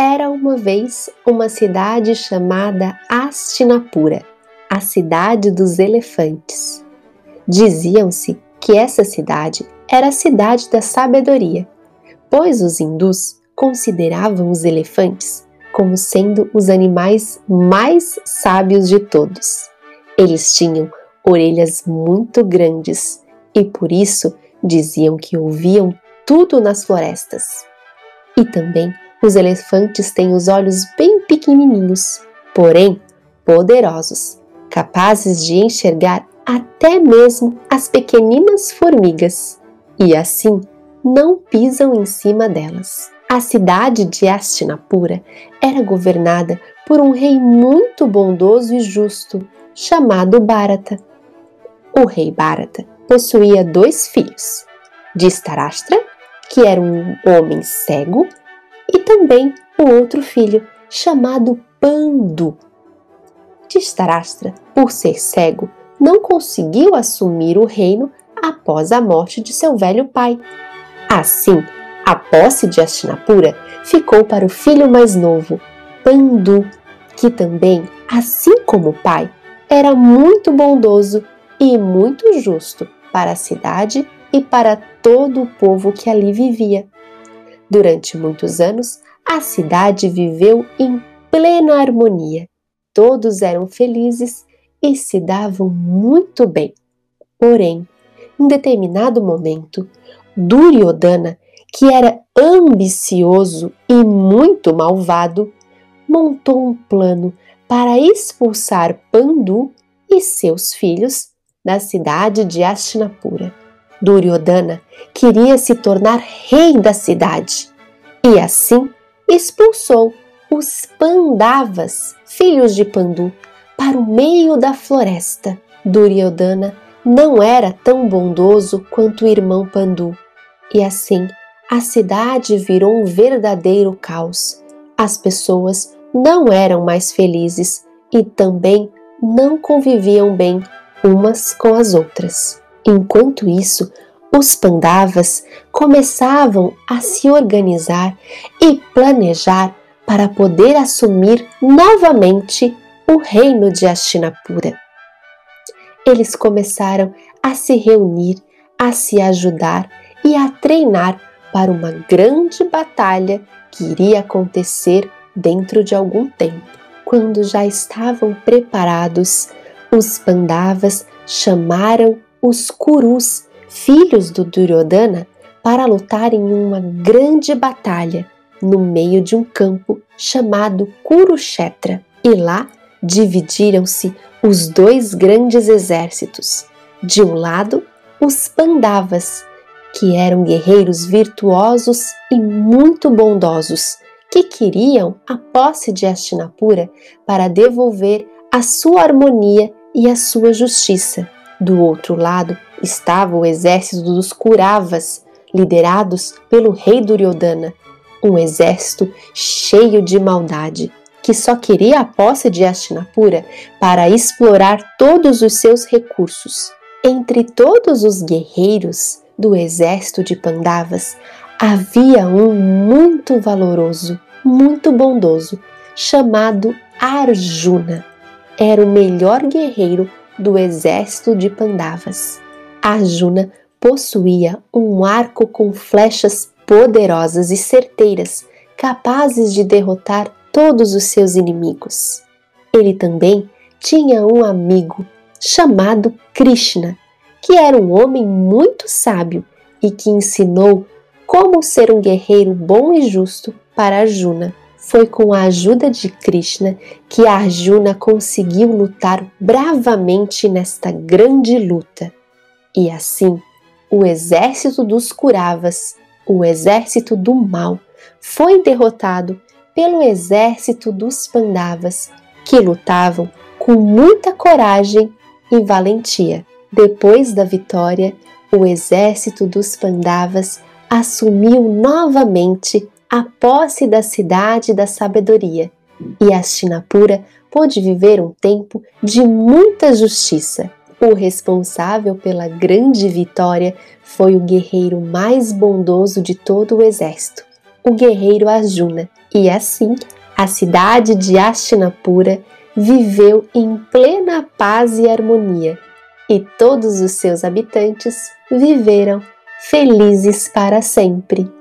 Era uma vez uma cidade chamada Astinapura, a cidade dos elefantes. Diziam-se que essa cidade era a cidade da sabedoria, pois os hindus consideravam os elefantes como sendo os animais mais sábios de todos. Eles tinham orelhas muito grandes e por isso diziam que ouviam tudo nas florestas. E também os elefantes têm os olhos bem pequenininhos, porém poderosos, capazes de enxergar até mesmo as pequeninas formigas e assim não pisam em cima delas. A cidade de Astinapura era governada por um rei muito bondoso e justo, chamado Bharata. O rei Bharata possuía dois filhos, Distarashtra, que era um homem cego e também o outro filho, chamado Pandu. Distarastra, por ser cego, não conseguiu assumir o reino após a morte de seu velho pai. Assim, a posse de Astinapura ficou para o filho mais novo, Pandu, que também, assim como o pai, era muito bondoso e muito justo para a cidade e para todo o povo que ali vivia. Durante muitos anos, a cidade viveu em plena harmonia. Todos eram felizes e se davam muito bem. Porém, em determinado momento, Duryodhana, que era ambicioso e muito malvado, montou um plano para expulsar Pandu e seus filhos da cidade de Astinapura. Duryodhana queria se tornar rei da cidade e assim expulsou os Pandavas, filhos de Pandu, para o meio da floresta. Duryodhana não era tão bondoso quanto o irmão Pandu e assim a cidade virou um verdadeiro caos. As pessoas não eram mais felizes e também não conviviam bem umas com as outras. Enquanto isso, os Pandavas começavam a se organizar e planejar para poder assumir novamente o reino de Astinapura. Eles começaram a se reunir, a se ajudar e a treinar para uma grande batalha que iria acontecer dentro de algum tempo. Quando já estavam preparados, os Pandavas chamaram os Kurus, filhos do Duryodhana, para lutar em uma grande batalha no meio de um campo chamado Kurukshetra. E lá dividiram-se os dois grandes exércitos. De um lado, os Pandavas, que eram guerreiros virtuosos e muito bondosos, que queriam a posse de Hastinapura para devolver a sua harmonia e a sua justiça. Do outro lado estava o exército dos Kuravas, liderados pelo rei Duryodhana, um exército cheio de maldade, que só queria a posse de Hastinapura para explorar todos os seus recursos. Entre todos os guerreiros do exército de Pandavas, havia um muito valoroso, muito bondoso, chamado Arjuna. Era o melhor guerreiro do exército de Pandavas. Arjuna possuía um arco com flechas poderosas e certeiras, capazes de derrotar todos os seus inimigos. Ele também tinha um amigo chamado Krishna, que era um homem muito sábio e que ensinou como ser um guerreiro bom e justo para Arjuna. Foi com a ajuda de Krishna que Arjuna conseguiu lutar bravamente nesta grande luta. E assim, o exército dos Kuravas, o exército do mal, foi derrotado pelo exército dos Pandavas, que lutavam com muita coragem e valentia. Depois da vitória, o exército dos Pandavas assumiu novamente a posse da cidade da sabedoria, e Astinapura pôde viver um tempo de muita justiça. O responsável pela grande vitória foi o guerreiro mais bondoso de todo o exército, o guerreiro Arjuna. E assim, a cidade de Hastinapura viveu em plena paz e harmonia, e todos os seus habitantes viveram felizes para sempre.